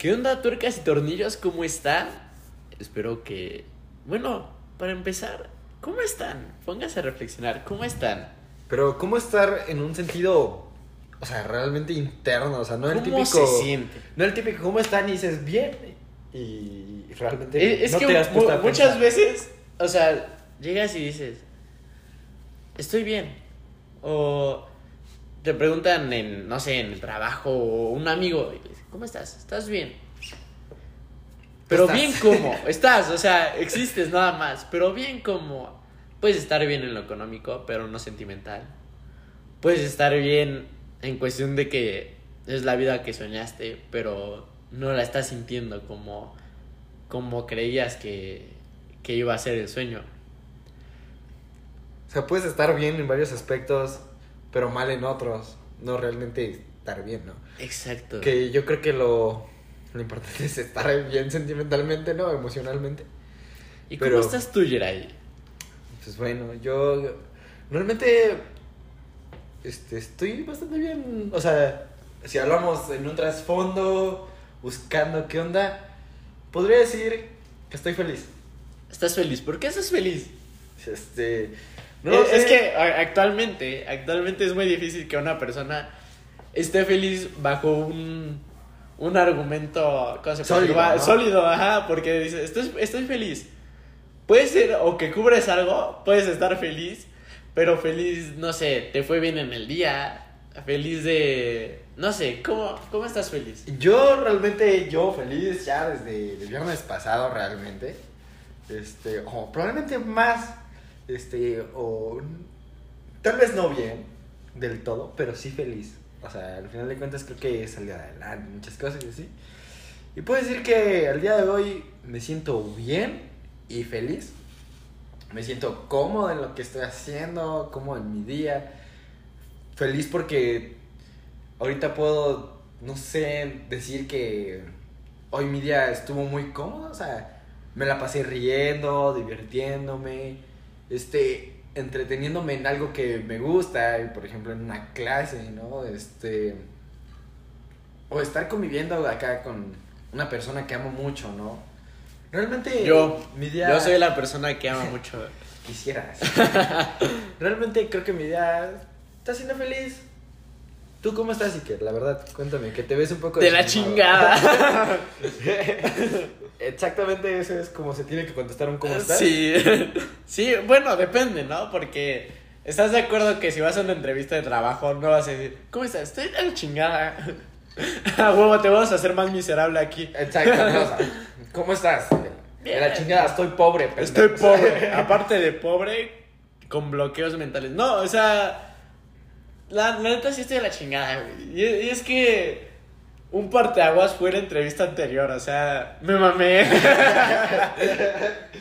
¿Qué onda, tuercas y tornillos? ¿Cómo están? Espero que. Bueno, para empezar, ¿cómo están? Póngase a reflexionar, ¿cómo están? Pero, ¿cómo estar en un sentido, o sea, realmente interno? O sea, no el ¿Cómo típico. se siente? No el típico, ¿cómo están? Y dices, bien. Y realmente. Es no que te has mu- puesto a muchas pensar. veces, o sea, llegas y dices, estoy bien. O te preguntan en, no sé, en el trabajo o un amigo, ¿cómo estás? ¿Estás bien? Pero Estás. bien como, estás, o sea, existes nada más, pero bien como, puedes estar bien en lo económico, pero no sentimental. Puedes estar bien en cuestión de que es la vida que soñaste, pero no la estás sintiendo como, como creías que, que iba a ser el sueño. O sea, puedes estar bien en varios aspectos, pero mal en otros. No realmente estar bien, ¿no? Exacto. Que yo creo que lo, lo importante es estar bien sentimentalmente, ¿no? Emocionalmente. ¿Y cómo estás tú, Yeray? Pues bueno, yo realmente este, estoy bastante bien. O sea, si hablamos en un trasfondo, buscando qué onda, podría decir que estoy feliz. ¿Estás feliz? ¿Por qué estás feliz? Este, no es, sé. es que actualmente, actualmente es muy difícil que una persona esté feliz bajo un, un argumento ¿cómo se Sólido? ¿no? sólido, ajá, porque dices, estoy, estoy feliz. Puede ser o que cubres algo, puedes estar feliz, pero feliz, no sé, te fue bien en el día, feliz de, no sé, ¿cómo, cómo estás feliz? Yo realmente, yo feliz ya desde el viernes pasado realmente. Este, o probablemente más, este, o tal vez no bien del todo, pero sí feliz. O sea, al final de cuentas creo que salí adelante, muchas cosas y así. Y puedo decir que al día de hoy me siento bien y feliz. Me siento cómodo en lo que estoy haciendo, cómodo en mi día. Feliz porque ahorita puedo, no sé, decir que hoy mi día estuvo muy cómodo, o sea, me la pasé riendo, divirtiéndome, este, entreteniéndome en algo que me gusta, por ejemplo, en una clase, ¿no? Este, o estar conviviendo acá con una persona que amo mucho, ¿no? Realmente, Yo, mi día... yo soy la persona que ama mucho. Quisieras. Realmente creo que mi día está siendo feliz. ¿Tú cómo estás, Iker? La verdad, cuéntame, que te ves un poco... De la chingada. Exactamente eso es como se tiene que contestar un cómo estás. Sí, sí, bueno, depende, ¿no? Porque estás de acuerdo que si vas a una entrevista de trabajo no vas a decir, ¿cómo estás? Estoy de la chingada. A huevo, te vamos a hacer más miserable aquí. Exacto, no, o sea, ¿cómo estás? De la chingada, estoy pobre. pendejo. Estoy pobre. Aparte de pobre, con bloqueos mentales. No, o sea, la, la neta sí estoy de la chingada, güey. Y, y es que un parteaguas fue la entrevista anterior, o sea, me mamé.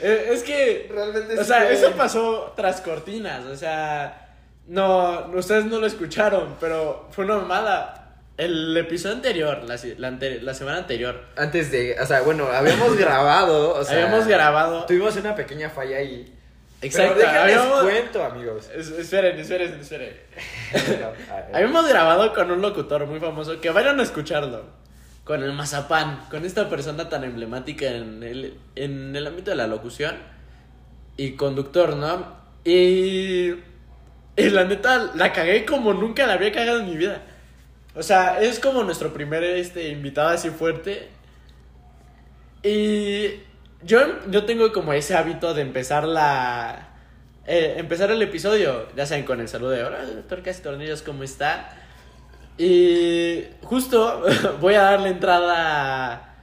Eh, es que Realmente O sí sea, fue- eso pasó tras cortinas, o sea, no, ustedes no lo escucharon, pero fue una mamada. El episodio anterior, la, la, ante- la semana anterior, Antes de, o sea, bueno, habíamos grabado, o sea, habíamos grabado. Tuvimos una pequeña falla ahí. Exacto, Pero habíamos- cuento, amigos. Es- esperen, esperen, esperen. Habíamos grabado con un locutor muy famoso que vayan a escucharlo. Con el Mazapán, con esta persona tan emblemática en el, en el ámbito de la locución y conductor, ¿no? Y, y la neta, la cagué como nunca la había cagado en mi vida. O sea, es como nuestro primer este, invitado así fuerte. Y yo, yo tengo como ese hábito de empezar la... eh, empezar el episodio, ya saben, con el saludo de hola, doctor Casi Tornillos, ¿cómo está? Y justo voy a darle entrada a,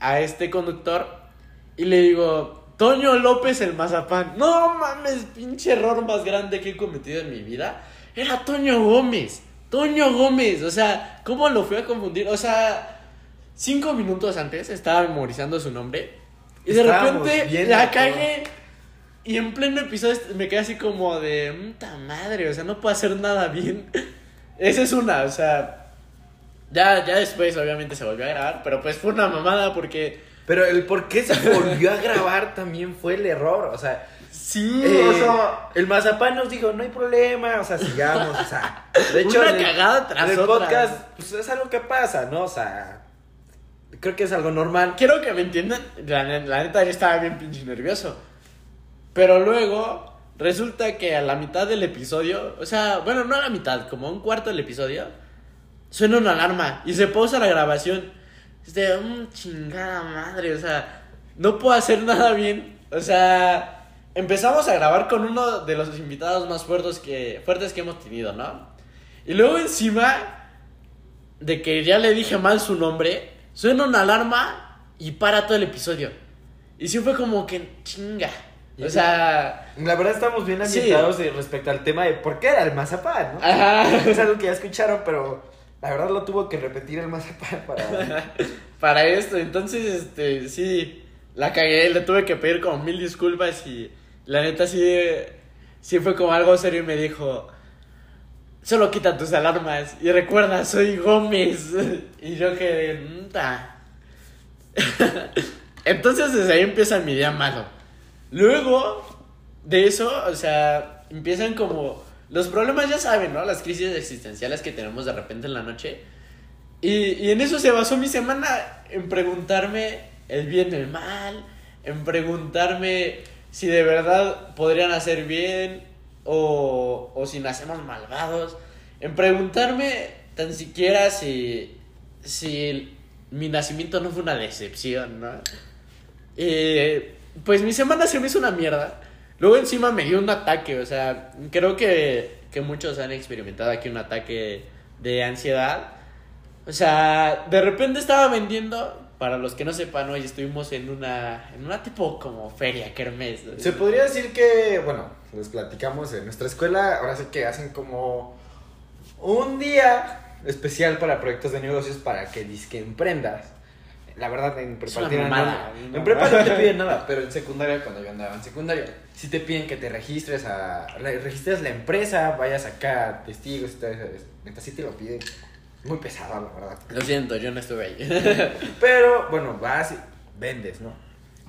a este conductor y le digo, Toño López el Mazapán. No mames, pinche error más grande que he cometido en mi vida. Era Toño Gómez. Toño Gómez. O sea, ¿cómo lo fui a confundir? O sea, cinco minutos antes estaba memorizando su nombre. Y de Estábamos repente la cagué. Y en pleno episodio me quedé así como de, puta madre, o sea, no puedo hacer nada bien. Esa es una, o sea, ya, ya después obviamente se volvió a grabar, pero pues fue una mamada porque Pero el por qué se volvió a grabar también fue el error, o sea, sí, eh, o sea, el mazapán nos dijo, no hay problema, o sea, sigamos, o sea, de hecho, Una en el- cagada tras en el otra. podcast, pues es algo que pasa, ¿no? O sea, creo que es algo normal. Quiero que me entiendan, la, ne- la neta yo estaba bien pinche nervioso. Pero luego resulta que a la mitad del episodio, o sea, bueno, no a la mitad, como a un cuarto del episodio, suena una alarma y se pausa la grabación. Es de, "Mm, chingada madre, o sea, no puedo hacer nada bien. O sea, empezamos a grabar con uno de los invitados más fuertes que, fuertes que hemos tenido, ¿no? Y luego encima de que ya le dije mal su nombre, suena una alarma y para todo el episodio. Y sí fue como que chinga. O sea, La verdad estamos bien Sí. ambientados de- respecto al tema de por qué era el mazapán, ¿no? ajá, Es algo que ya escucharon, pero la verdad lo tuvo que repetir el mazapán para... para esto. Entonces, este, sí, la cagué, le tuve que pedir como mil disculpas y la neta sí, sí fue como algo serio y me dijo, solo quita tus alarmas y recuerda, soy Gómez. Y yo que, "Nta". Entonces desde ahí empieza mi día malo. Luego de eso, o sea, empiezan como los problemas, ya saben, ¿no? Las crisis existenciales que tenemos de repente en la noche. Y, y en eso se basó mi semana, en preguntarme el bien, el mal, en preguntarme si de verdad podrían hacer bien o, o si nacemos malvados, en preguntarme tan siquiera si, si mi nacimiento no fue una decepción, ¿no? Eh, pues mi semana se me hizo una mierda. Luego encima me dio un ataque, o sea, creo que, que muchos han experimentado aquí un ataque de ansiedad. O sea, de repente estaba vendiendo, para los que no sepan, hoy estuvimos en una, en una tipo como feria, kermés. Se podría decir que, bueno, les platicamos en nuestra escuela, ahora sí que hacen como un día especial para proyectos de negocios para que disque emprendas. La verdad, en prepa una En prepa no te piden nada, pero en secundaria, cuando yo andaba en secundaria, sí te piden que te registres a. re- registres la empresa, vayas acá, testigos. Neta, sí te lo piden. Muy pesado, la verdad. Lo siento, yo no estuve ahí. Pero, bueno, vas y vendes, ¿no?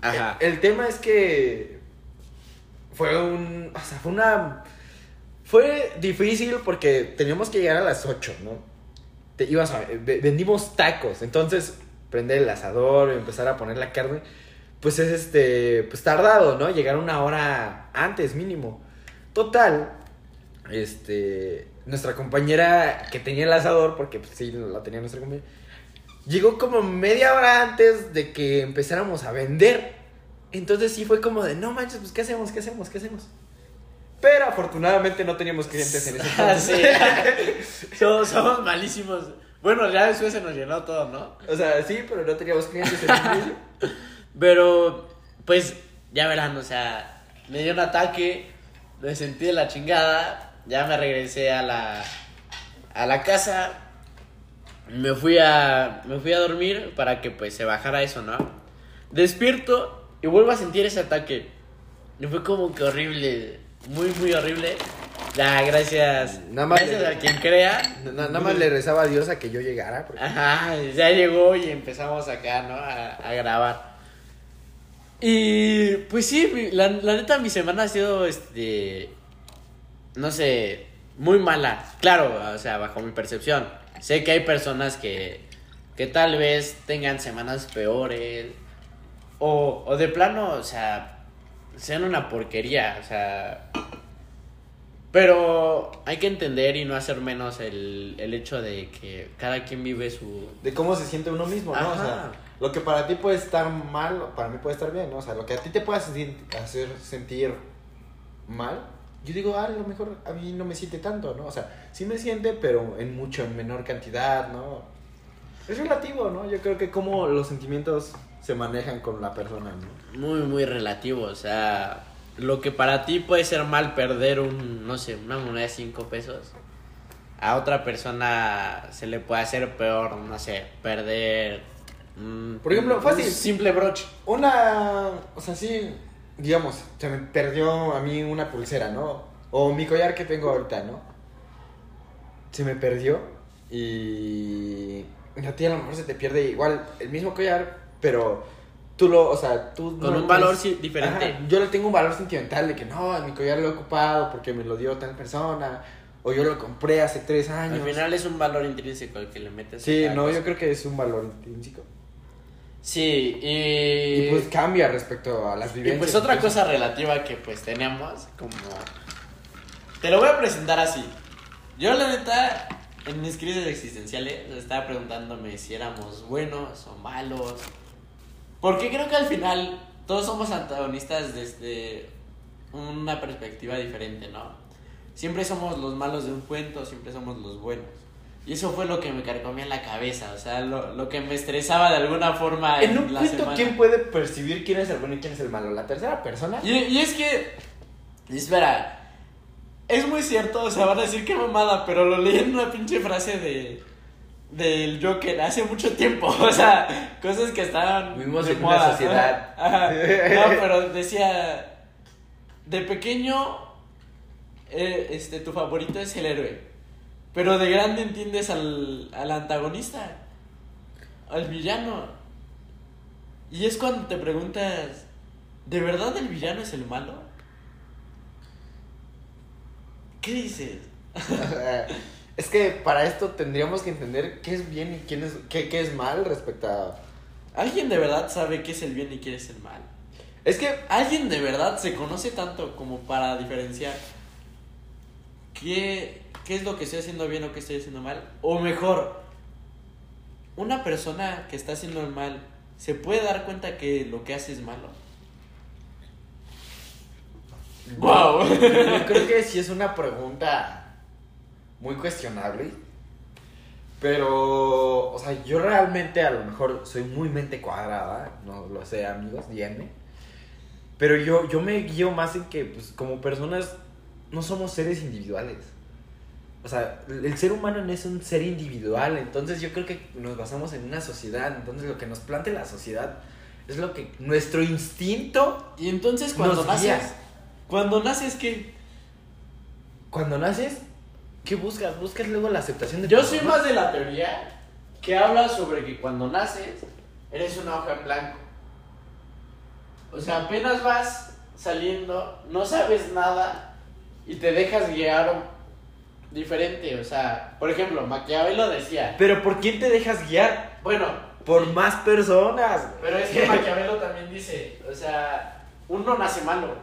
Ajá. El, el tema es que fue un. O sea, fue una. Fue difícil porque teníamos que llegar a las 8, ¿no? Te ibas a, ve- vendimos tacos, entonces prender el asador, empezar a poner la carne, pues es este, pues tardado, ¿no? Llegar una hora antes mínimo. Total, este, nuestra compañera que tenía el asador, porque pues, sí, la tenía nuestra compañera, llegó como media hora antes de que empezáramos a vender. Entonces sí fue como de, no manches, pues ¿qué hacemos? ¿Qué hacemos? ¿Qué hacemos? Pero afortunadamente no teníamos clientes en ese Ah, entonces. somos, somos malísimos. Bueno, ya después se nos llenó todo, ¿no? o sea, sí, pero no teníamos clientes en ese. Pero, pues, ya verán, o sea, me dio un ataque, me sentí de la chingada, ya me regresé a la, a la casa, me fui a, me fui a dormir para que pues se bajara eso, ¿no? Despierto y vuelvo a sentir ese ataque. Y fue como que horrible, muy, muy horrible. Ya, gracias. Nada más gracias le- a quien crea. Na- Nada más le rezaba a Dios a que yo llegara. porque- Ajá, ya llegó y empezamos acá, ¿no? A, a grabar. Y pues sí, la, la neta mi semana ha sido, este, no sé, muy mala. Claro, o sea, bajo mi percepción. Sé que hay personas que, que tal vez tengan semanas peores. O, o de plano, o sea, sean una porquería, o sea... Pero hay que entender y no hacer menos el, el hecho de que cada quien vive su... De cómo se siente uno mismo, ¿no? O sea, lo que para ti puede estar mal, para mí puede estar bien, ¿no? O sea, lo que a ti te pueda hacer sentir mal, yo digo, ah, a lo mejor a mí no me siente tanto, ¿no? O sea, sí me siente, pero en mucho, en menor cantidad, ¿no? Es relativo, ¿no? Yo creo que cómo los sentimientos se manejan con la persona, ¿no? Muy, muy relativo, o sea... Lo que para ti puede ser mal perder un, no sé, una moneda de 5 pesos. A otra persona se le puede hacer peor, no sé, perder... mm, Por ejemplo, un fácil. simple broche. Una, o sea, sí, digamos, se me perdió a mí una pulsera, ¿no? O mi collar que tengo ahorita, ¿no? Se me perdió y a ti a lo mejor se te pierde igual el mismo collar, pero tú lo, o sea, tú... Con no un lo valor sí, diferente. Ajá, yo le tengo un valor sentimental de que no, mi collar lo he ocupado porque me lo dio tal persona, o yo lo compré hace tres años. Al final es un valor intrínseco el que le metes. Sí, no, cosa. yo creo que es un valor intrínseco. Sí, y... Y pues cambia respecto a las Y vivencias. pues otra cosa relativa que pues tenemos, como... Te lo voy a presentar así. Yo la neta, en mis crisis existenciales, estaba preguntándome si éramos buenos o malos. Porque creo que al final todos somos antagonistas desde una perspectiva diferente, ¿no? Siempre somos los malos de un cuento, siempre somos los buenos. Y eso fue lo que me carcomía en la cabeza, o sea, lo, lo que me estresaba de alguna forma En un la cuento, semana. ¿quién puede percibir quién es el bueno y quién es el malo? ¿La tercera persona? Y, y es que, espera, es muy cierto, o sea, van a decir que mamada, pero lo leí en una pinche frase de del Joker hace mucho tiempo, o sea, cosas que estaban Vivimos de en una moda, sociedad. ajá, ajá. No, pero decía de pequeño eh, este tu favorito es el héroe, pero de grande entiendes al, al antagonista, al villano. Y es cuando te preguntas, ¿de verdad el villano es el malo? ¿Qué dices? es que para esto tendríamos que entender qué es bien y quién es, qué, qué es mal respecto a... ¿Alguien de verdad sabe qué es el bien y qué es el mal? Es que ¿Alguien de verdad se conoce tanto como para diferenciar qué, qué es lo que estoy haciendo bien o qué estoy haciendo mal? O mejor, una persona que está haciendo el mal, ¿se puede dar cuenta que lo que hace es malo? ¡Wow! Yo creo que sí es una pregunta muy cuestionable. Pero, o sea, yo realmente a lo mejor soy muy mente cuadrada, no lo sé, amigos, díganme. Pero yo, yo me guío más en que, pues, como personas, no somos seres individuales. O sea, el ser humano no es un ser individual, entonces yo creo que nos basamos en una sociedad, entonces lo que nos plantea la sociedad es lo que nuestro instinto Y entonces cuando naces, guía. cuando naces, ¿qué? Cuando naces, ¿qué buscas? Buscas luego la aceptación de Yo soy mamá. más de la teoría que habla sobre que cuando naces eres una hoja en blanco. O sea, apenas vas saliendo, no sabes nada y te dejas guiar diferente. O sea, por ejemplo, Maquiavelo decía, Pero ¿por quién te dejas guiar? bueno, Por sí, más personas. pero es que Maquiavelo también dice, o sea, uno nace malo.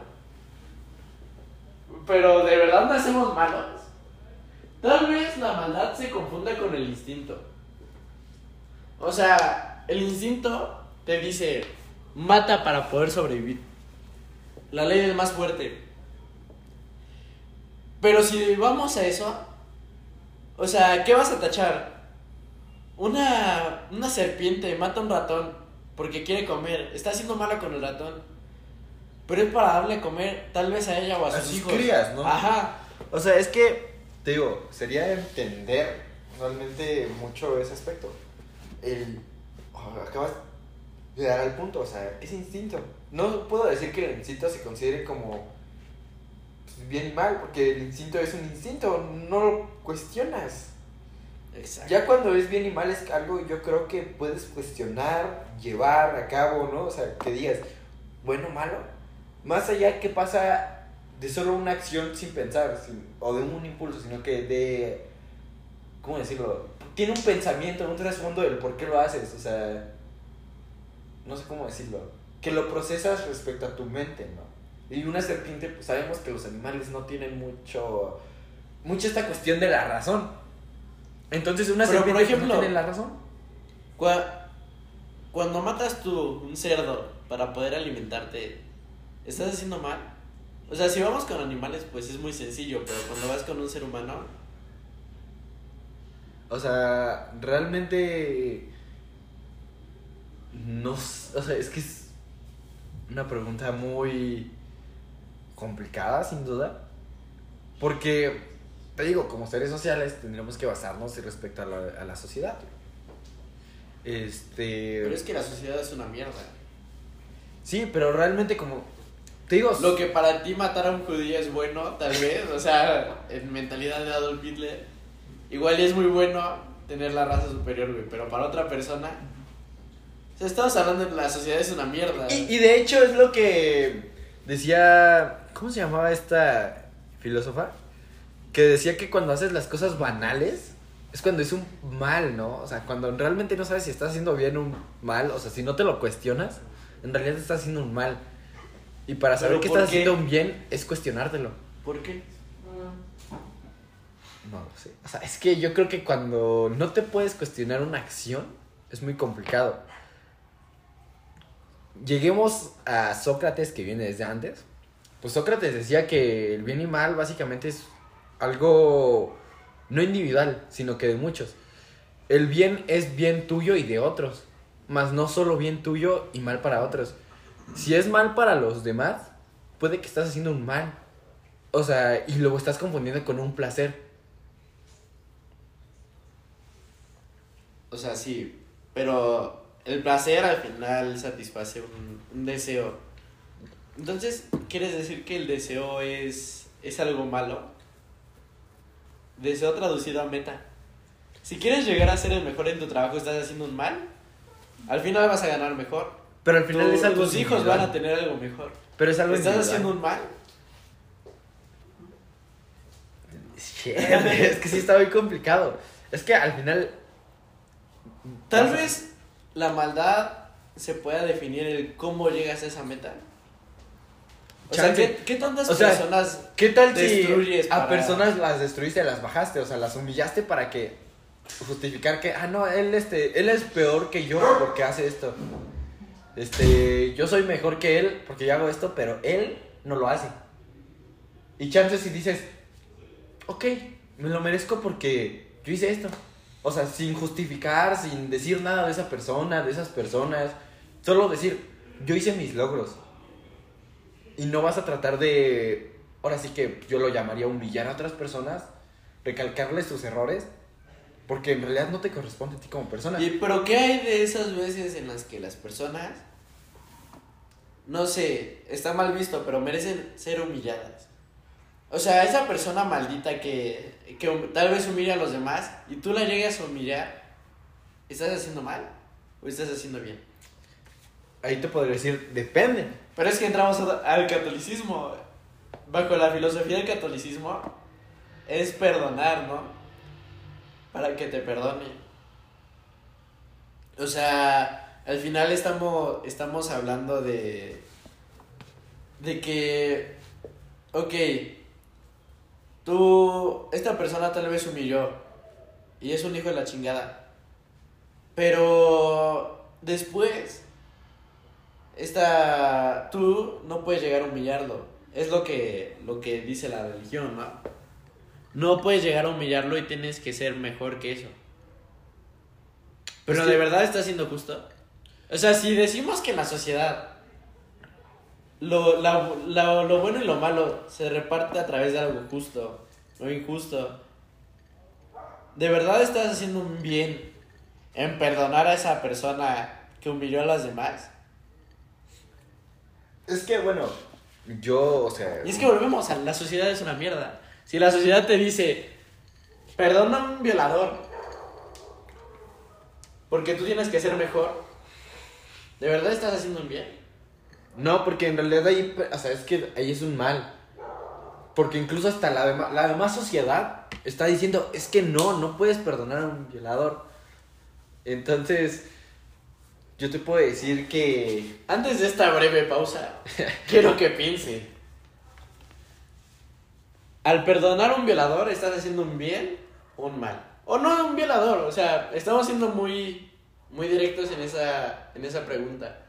Pero de verdad nacemos malos. Tal vez la maldad se confunda con el instinto. O sea, el instinto te dice, mata para poder sobrevivir. La ley del más fuerte. Pero si vamos a eso, o sea, ¿qué vas a tachar? Una, una serpiente mata a un ratón porque quiere comer. Está haciendo malo con el ratón. Pero es para darle a comer, tal vez a ella o a A sus, sus hijos. crías, ¿no? Ajá. O sea, es que, te digo, sería entender realmente mucho ese aspecto. El. oh, acabas de dar al punto, o sea, es instinto. No puedo decir que el instinto se considere como bien y mal, porque el instinto es un instinto, no lo cuestionas. Exacto. Ya cuando es bien y mal es algo yo creo que puedes cuestionar, llevar a cabo, ¿no? O sea, que digas, bueno, malo. Más allá que pasa de solo una acción sin pensar, sin- o de un impulso, sino que de, ¿cómo decirlo? Tiene un pensamiento, un trasfondo del por qué lo haces, o sea, no sé cómo decirlo. Que lo procesas respecto a tu mente, ¿no? Y una serpiente, pues sabemos que los animales no tienen mucho, mucho esta cuestión de la razón. Entonces una Pero, por serpiente pues, ejemplo, no tiene la razón. Cua- Cuando matas tú un cerdo para poder alimentarte, ¿estás haciendo mal? O sea, si vamos con animales, pues es muy sencillo, pero cuando vas con un ser humano, O sea, realmente no, o sea, es que es una pregunta muy complicada, sin duda. Porque, te digo, como seres sociales tendríamos que basarnos respecto a la, a la sociedad. Este. pero es que la sociedad es una mierda. Sí, pero realmente como. Te digo. Lo que para ti matar a un judío es bueno, tal vez, o sea, en mentalidad de Adolf Hitler, igual es muy bueno tener la raza superior, güey, pero para otra persona, o sea, estamos hablando de la sociedad es una mierda. Y, y de hecho es lo que decía, ¿cómo se llamaba esta filósofa? Que decía que cuando haces las cosas banales, es cuando es un mal, ¿no? O sea, cuando realmente no sabes si estás haciendo bien o un mal, o sea, si no te lo cuestionas, en realidad estás haciendo un mal. Y para saber ¿Pero que estás qué? haciendo un bien es cuestionártelo. ¿Por qué? No lo sé. O sea, es que yo creo que cuando no te puedes cuestionar una acción, es muy complicado. Lleguemos a Sócrates, que viene desde antes. Pues Sócrates decía que el bien y mal básicamente es algo no individual, sino que de muchos. El bien es bien tuyo y de otros, mas no solo bien tuyo y mal para otros. Si es mal para los demás, puede que estás haciendo un mal. O sea, y lo estás confundiendo con un placer. O sea, sí, pero el placer al final satisface un, un deseo. Entonces, ¿quieres decir que el deseo es, es algo malo? Deseo traducido a meta. Si quieres llegar a ser el mejor en tu trabajo, estás haciendo un mal. Al final vas a ganar mejor. Pero al final Tu- es algo tus hijos individual. van a tener algo mejor. Pero es algo ¿Estás individual. haciendo un mal? Es que sí está muy complicado. Es que al final. Tal vez la maldad se pueda definir el cómo llegas a esa meta. O sea. ¿qué, qué tantas O sea, personas ¿Qué tal si Destruyes a para- personas las destruiste, las bajaste? O sea, las humillaste para que justificar que, ah, no, él, este, él es peor que yo porque hace esto. Este, yo soy mejor que él porque yo hago esto, pero él no lo hace. Y chances si dices, ok, me lo merezco porque yo hice esto. O sea, sin justificar, sin decir nada de esa persona, de esas personas. Solo decir, yo hice mis logros. Y no vas a tratar de, ahora sí que yo lo llamaría humillar a otras personas, recalcarles sus errores, porque en realidad no te corresponde a ti como persona. Y, pero ¿qué hay de esas veces en las que las personas, no sé, está mal visto, pero merecen ser humilladas? O sea, esa persona maldita que, que tal vez humilla a los demás y tú la llegas a humillar, ¿estás haciendo mal o estás haciendo bien? Ahí te podría decir, depende. Pero es que entramos al catolicismo. Bajo la filosofía del catolicismo es perdonar, ¿no? Para que te perdone. O sea, al final estamos, estamos hablando de. de que. Ok. Tú. Esta persona tal vez humilló. Y es un hijo de la chingada. Pero. Después esta tú no puedes llegar a humillarlo. Es lo que lo que dice la religión no no puedes llegar a humillarlo y tienes que ser mejor que eso. Pero Es de que- verdad está siendo justo. O sea si decimos que en la sociedad lo, la- la- lo bueno y lo malo se reparte a través de algo justo o injusto de verdad estás haciendo un bien en perdonar a esa persona que humilló a las demás Es que, bueno, yo, o sea... Y es que volvemos a la sociedad es una mierda. Si la sociedad te dice, perdona a un violador, porque tú tienes que ser mejor, ¿de verdad estás haciendo un bien? No, porque en realidad ahí, o sea, es que ahí es un mal. Porque incluso hasta la, dema- la demás sociedad está diciendo, es que no, no puedes perdonar a un violador. Entonces, yo te puedo decir que... Antes de esta breve pausa, quiero que piense. Al perdonar a un violador, ¿estás haciendo un bien o un mal? O no un violador, o sea, estamos siendo muy, muy directos en esa, en esa pregunta.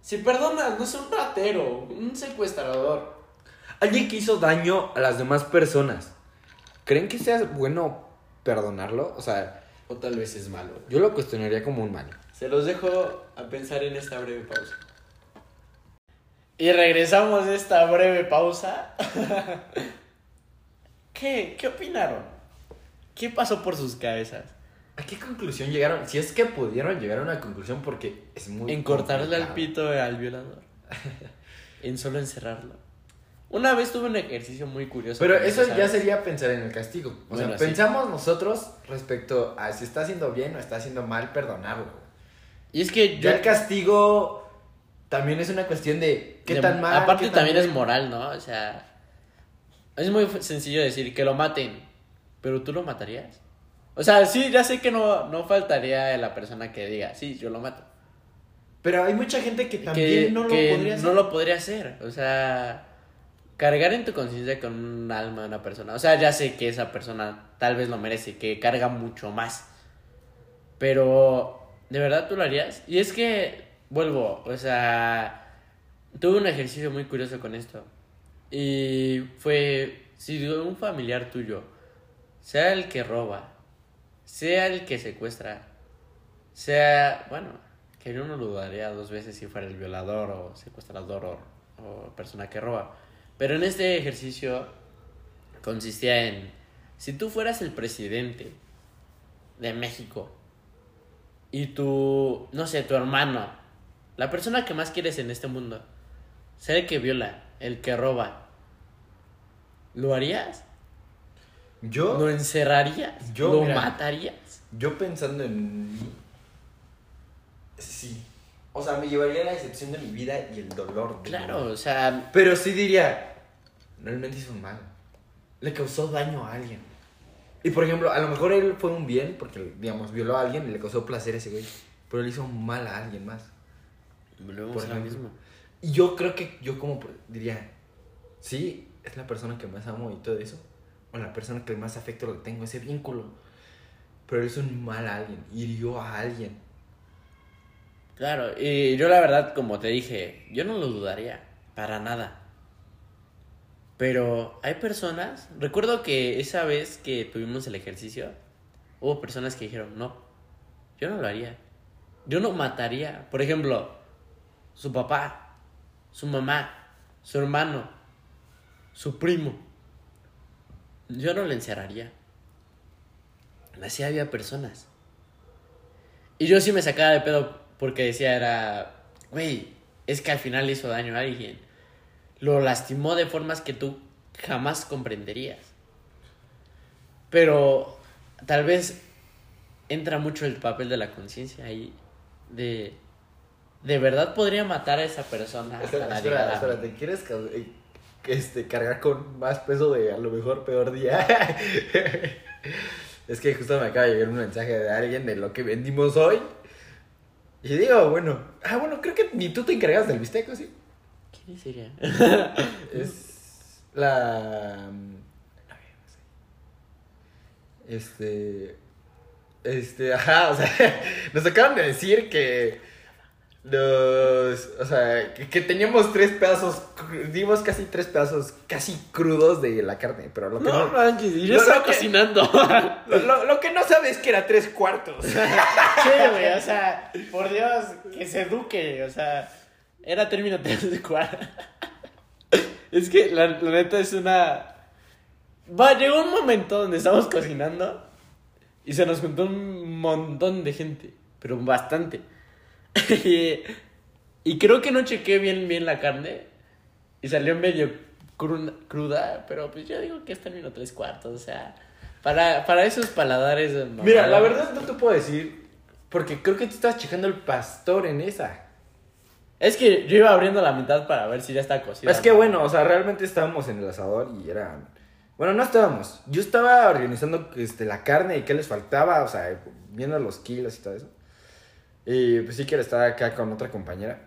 Si perdonas, no es un ratero, un secuestrador. Alguien que hizo daño a las demás personas, ¿creen que sea bueno perdonarlo? O sea, O tal vez es malo. yo lo cuestionaría como un mal. Se los dejo a pensar en esta breve pausa. Y regresamos de esta breve pausa. ¿Qué? ¿Qué opinaron? ¿Qué pasó por sus cabezas? ¿A qué conclusión llegaron? Si es que pudieron llegar a una conclusión porque es muy... En cortarle al pito al violador. en solo encerrarlo. Una vez tuve un ejercicio muy curioso. Pero eso ya sería pensar en el castigo. O Bueno, sea, sí. pensamos nosotros respecto a si está haciendo bien o está haciendo mal, perdonarlo. Y es que yo. Ya el castigo también es una cuestión de qué de- tan mal. Aparte qué tan también es moral, ¿no? O sea. Es muy sencillo decir que lo maten. Pero tú lo matarías. O sea, sí, ya sé que no, no faltaría la persona que diga, sí, yo lo mato. Pero hay mucha gente que también que, no lo que podría hacer. no lo podría hacer. O sea, cargar en tu conciencia con un alma de una persona. O sea, ya sé que esa persona tal vez lo merece, que carga mucho más. Pero, ¿de verdad tú lo harías? Y es que, vuelvo, o sea, tuve un ejercicio muy curioso con esto. Y fue, si un familiar tuyo, sea el que roba, sea el que secuestra, sea, bueno, que yo no lo dudaría dos veces si fuera el violador o secuestrador o, o persona que roba. Pero en este ejercicio consistía en, si tú fueras el presidente de México y tu, no sé, tu hermano, la persona que más quieres en este mundo, sea el que viola, el que roba, ¿lo harías? Yo, ¿Lo encerrarías? Yo, ¿Lo mira, matarías? yo pensando en mí, sí. O sea, me llevaría la decepción de mi vida y el dolor. de mi Claro, o sea, Pero sí diría, realmente hizo un mal. Le causó daño a alguien. Y por ejemplo, a lo mejor él fue un bien, porque, digamos, violó a alguien y le causó placer a ese güey. Pero le hizo mal a alguien más. volvemos Por a mismo. Y yo creo que yo como diría, sí, es la persona que más amo y todo eso. O la persona que más afecto le tengo, ese vínculo. Pero hizo un mal a alguien, hirió a alguien. Claro, y yo la verdad, como te dije, yo no lo dudaría, para nada. Pero hay personas, recuerdo que esa vez que tuvimos el ejercicio, hubo personas que dijeron, no, yo no lo haría. Yo no mataría. Por ejemplo, su papá, su mamá, su hermano, su primo. Yo no le encerraría. Así había personas. Y yo sí me sacaba de pedo porque decía era, güey, es que al final le hizo daño a alguien. Lo lastimó de formas que tú jamás comprenderías. Pero tal vez entra mucho el papel de la conciencia ahí. De, de verdad podría matar a esa persona. Espera, espera, espera? ¿te quieres eh, este, cargar con más peso de a lo mejor peor día? es que justo me acaba de llegar un mensaje de alguien de lo que vendimos hoy. Y digo, bueno, ah, bueno, creo que ni tú te encargas del bisteco, ¿sí? ¿Quién sería? Es la. mm, Este. Este, ajá, o sea, nos acaban de decir que. Los. O sea, que, que teníamos tres pedazos. Dimos casi tres pedazos casi crudos de la carne, pero lo que No, no. manches, y yo Lo- estaba lo que- cocinando. Lo, lo- lo que no sabes es que era tres cuartos. Sí, güey, o sea, por Dios, que se eduque, o sea, era término cuadra. Es que la, la neta es una... Va, llegó un momento donde estábamos cocinando y se nos juntó un montón de gente, pero bastante. y, y creo que no chequé bien, bien la carne y salió medio cru- cruda, pero pues yo digo que es término tres cuartos, o sea, para, para esos paladares... Mira, la verdad no te puedo decir. Porque creo que tú estabas checando el pastor en esa. Es que yo iba abriendo la mitad para ver si ya está cocida. Es que bueno, o sea, realmente estábamos en el asador y era... Bueno, no estábamos. Yo estaba organizando este, la carne y qué les faltaba, o sea, viendo los kilos y todo eso. Y pues sí quiero estar acá con otra compañera.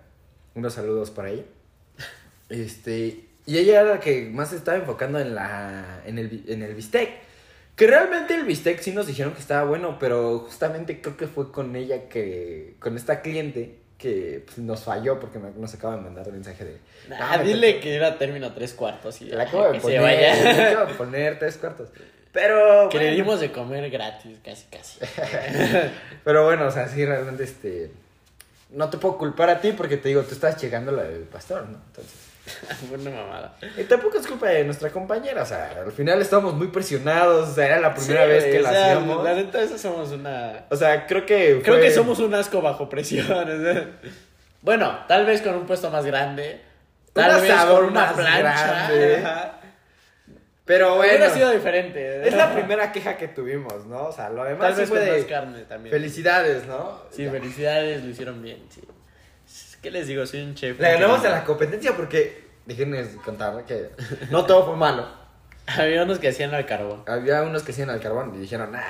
Unos saludos para ella. Este, y ella era la que más se estaba enfocando en, la, en, el, en el bistec. Que realmente el bistec sí nos dijeron que estaba bueno, pero justamente creo que fue con ella que, con esta cliente, que pues, nos falló porque me- nos acaba de mandar un mensaje de... Ah, "No, me dile que era término tres cuartos y te la acabo de que poner, se vaya. acabo de poner tres cuartos. Pero. Que le dimos de comer gratis, casi, casi. Pero bueno, o sea, sí, realmente este. No te puedo culpar a ti porque te digo, tú estás llegando la del pastor, ¿no? Entonces. Fue una mamada. Y tampoco es culpa de nuestra compañera, o sea, al final estábamos muy presionados, o sea, era la primera Sí, vez que la sea, hacíamos. La neta, eso somos una. O sea, creo que. Creo que somos un asco bajo presión. o sea. Bueno, tal vez con un puesto más grande. Tal Un vez con una plancha. ajá. Pero bueno. Hubiera sido diferente. Es la primera queja que tuvimos, ¿no? O sea, lo demás Tal sí vez fue con de más carne también. Felicidades, ¿no? Sí, Ya. felicidades, lo hicieron bien, sí. ¿Qué les digo? Soy un chef. Le ganamos a la competencia porque, déjenme contar que no todo fue malo. Había unos que hacían al carbón. Había unos que hacían al carbón y dijeron, nah,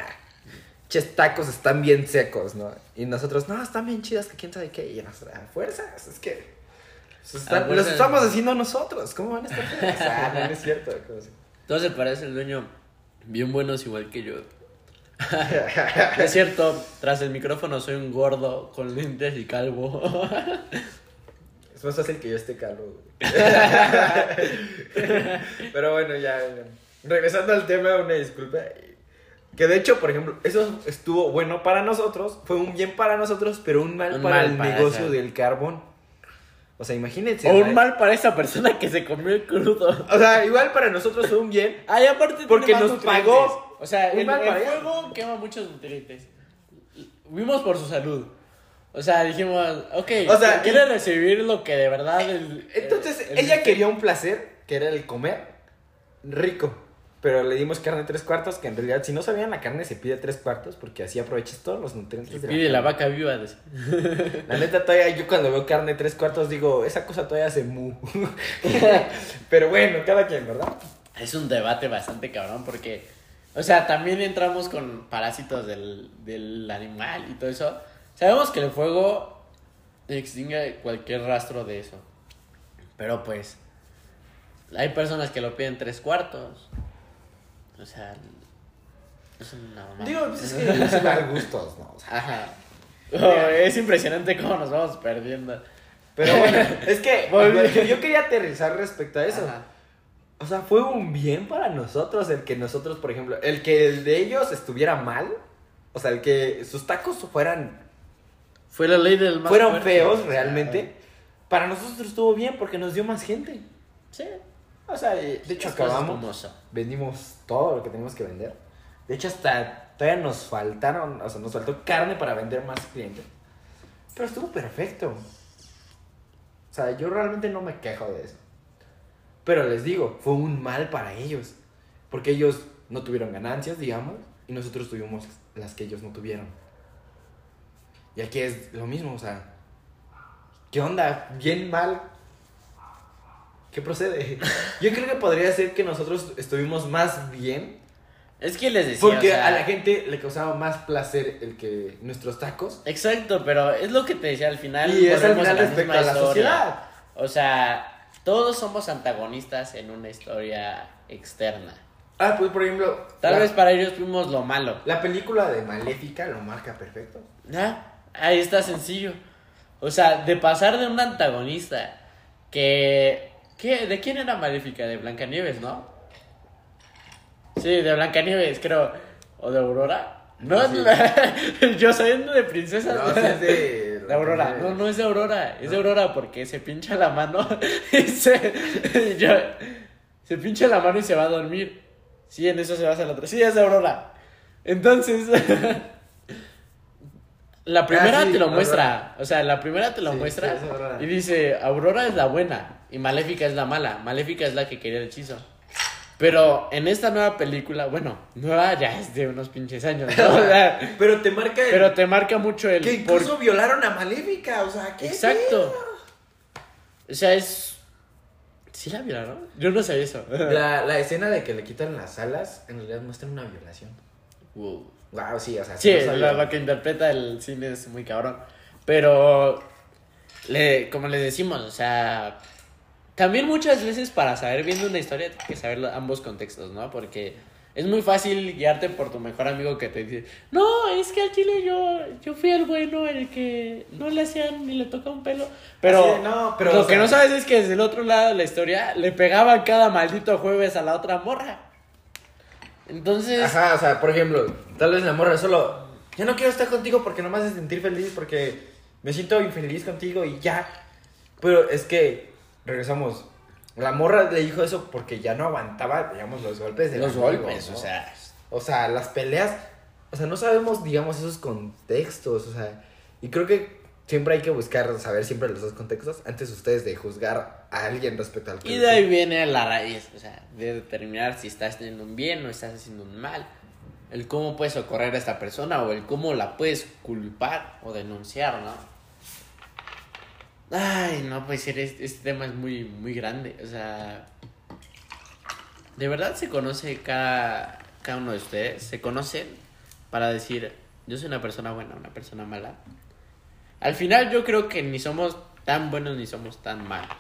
ches tacos están bien secos, ¿no? Y nosotros, no, están bien chidas, que quién sabe qué. Y nosotros, a fuerzas, es que. los estamos haciendo nosotros. ¿Cómo van a estar? Ah, no, no es cierto. Entonces parece el dueño bien buenos igual que yo. Es cierto, tras el micrófono soy un gordo con lentes y calvo. Es más fácil que yo esté calvo. Pero bueno, ya. Regresando al tema, una disculpa. Que de hecho, por ejemplo, eso estuvo bueno para nosotros, fue un bien para nosotros, pero un mal Un para mal el para negocio del carbón. O sea, imagínense. o un mal para esa persona que se comió el crudo. O sea, igual para nosotros fue un bien. Ah, y aparte Porque nos nutrientes. pagó. O sea, Un el, mal el fuego quema muchos nutrientes. Vimos por su salud. O sea, dijimos, ok, O sea, quiere recibir lo que de verdad el- Entonces, el- ella el- quería un placer, que era el comer rico. Pero le dimos carne tres cuartos, que en realidad, si no sabían, la carne se pide tres cuartos, porque así aprovechas todos los nutrientes de Pide la carne. vaca viva. La neta, todavía yo cuando veo carne tres cuartos digo, esa cosa todavía se mu. Pero bueno, cada quien, ¿verdad? Es un debate bastante cabrón porque, o sea, también entramos con parásitos del, del animal y todo eso. Sabemos que el fuego extingue cualquier rastro de eso. Pero pues, hay personas que lo piden tres cuartos. O sea, es una mamada. Digo, pues es que es dar gustos, ¿no? O sea, Ajá. Oh, es impresionante cómo nos vamos perdiendo. pero bueno, es que yo quería aterrizar respecto a eso. Ajá. O sea, fue un bien para nosotros el que nosotros, por ejemplo, el que el de ellos estuviera mal. O sea, el que sus tacos fueran Fue la ley del más fueron fuerte. feos realmente, para nosotros estuvo bien porque nos dio más gente. Sí. O sea, de hecho Las acabamos, vendimos todo lo que teníamos que vender. De hecho, hasta todavía nos faltaron, o sea, nos faltó carne para vender más clientes. Pero estuvo perfecto. O sea, yo realmente no me quejo de eso. Pero les digo, fue un mal para ellos. Porque ellos no tuvieron ganancias, digamos, y nosotros tuvimos las que ellos no tuvieron. Y aquí es lo mismo, o sea, ¿qué onda? ¿Bien mal? ¿Qué procede? Yo creo que podría ser que nosotros estuvimos más bien Es que les decía. porque o sea, a la gente le causaba más placer el que nuestros tacos. Exacto, pero es lo que te decía al final. Y es al final respecto a la historia. sociedad. O sea, todos somos antagonistas en una historia externa. Ah, pues por ejemplo, Tal la, vez para ellos fuimos lo malo. la película de Maléfica lo marca perfecto. ¿Ya? Ahí está sencillo. O sea, de pasar de un antagonista que... ¿qué? ¿De quién era Maléfica? De Blancanieves, ¿no? Sí, de Blancanieves, creo. ¿O de Aurora? No, Sí. la- yo soy de princesa. No, sí es de... De Aurora, no, no es de Aurora, es de Aurora porque se pincha la mano y se, yo- se pincha la mano y se va a dormir. Sí, en eso se basa la otra. Sí, es de Aurora. Entonces, la primera Ah, sí, te lo Aurora. muestra, o sea, la primera te lo muestra y dice, Aurora es la buena y Maléfica es la mala. Maléfica es la que quería el hechizo. Pero en esta nueva película, bueno, nueva ya es de unos pinches años, ¿no? O sea, Pero te marca el... pero te marca mucho el que por- incluso violaron a Maléfica, o sea, ¿qué Exacto. O sea, es. ¿Sí la violaron? Yo no sabía eso. La, la escena de que le quitan las alas, en realidad muestra una violación. Wow. Wow, sí, o sea, Sí, no lo, lo que interpreta el cine es muy cabrón. Pero. Le, como les decimos, o sea. También muchas veces para saber viendo una historia tienes que saber ambos contextos, ¿no? Porque es muy fácil guiarte por tu mejor amigo que te dice, no, es que al chile yo, yo fui el bueno, el que no le hacían ni le toca un pelo. Pero, de, no, pero, lo o que sea- no sabes es que desde el otro lado de la historia le pegaban cada maldito jueves a la otra morra. Entonces, Ajá, o sea, por ejemplo, tal vez la morra solo, ya no quiero estar contigo porque no me haces sentir feliz, porque me siento infeliz contigo y ya. Pero es que, regresamos, la morra le dijo eso porque ya no aguantaba, digamos, los golpes de los golpes, o sea, O sea, las peleas, o sea, no sabemos, digamos, esos contextos, o sea, y creo que siempre hay que buscar saber siempre los dos contextos antes ustedes de juzgar a alguien respecto al que Y de ahí viene la raíz, o sea, de determinar si estás haciendo un bien o estás haciendo un mal. El cómo puedes socorrer a esta persona o el cómo la puedes culpar o denunciar, ¿no? Ay, no puede ser, este, este tema es muy, muy grande, o sea... ¿De verdad se conoce cada, cada uno de ustedes? ¿Se conocen? para decir, yo soy una persona buena, una persona mala. Al final yo creo que ni somos tan buenos ni somos tan malos.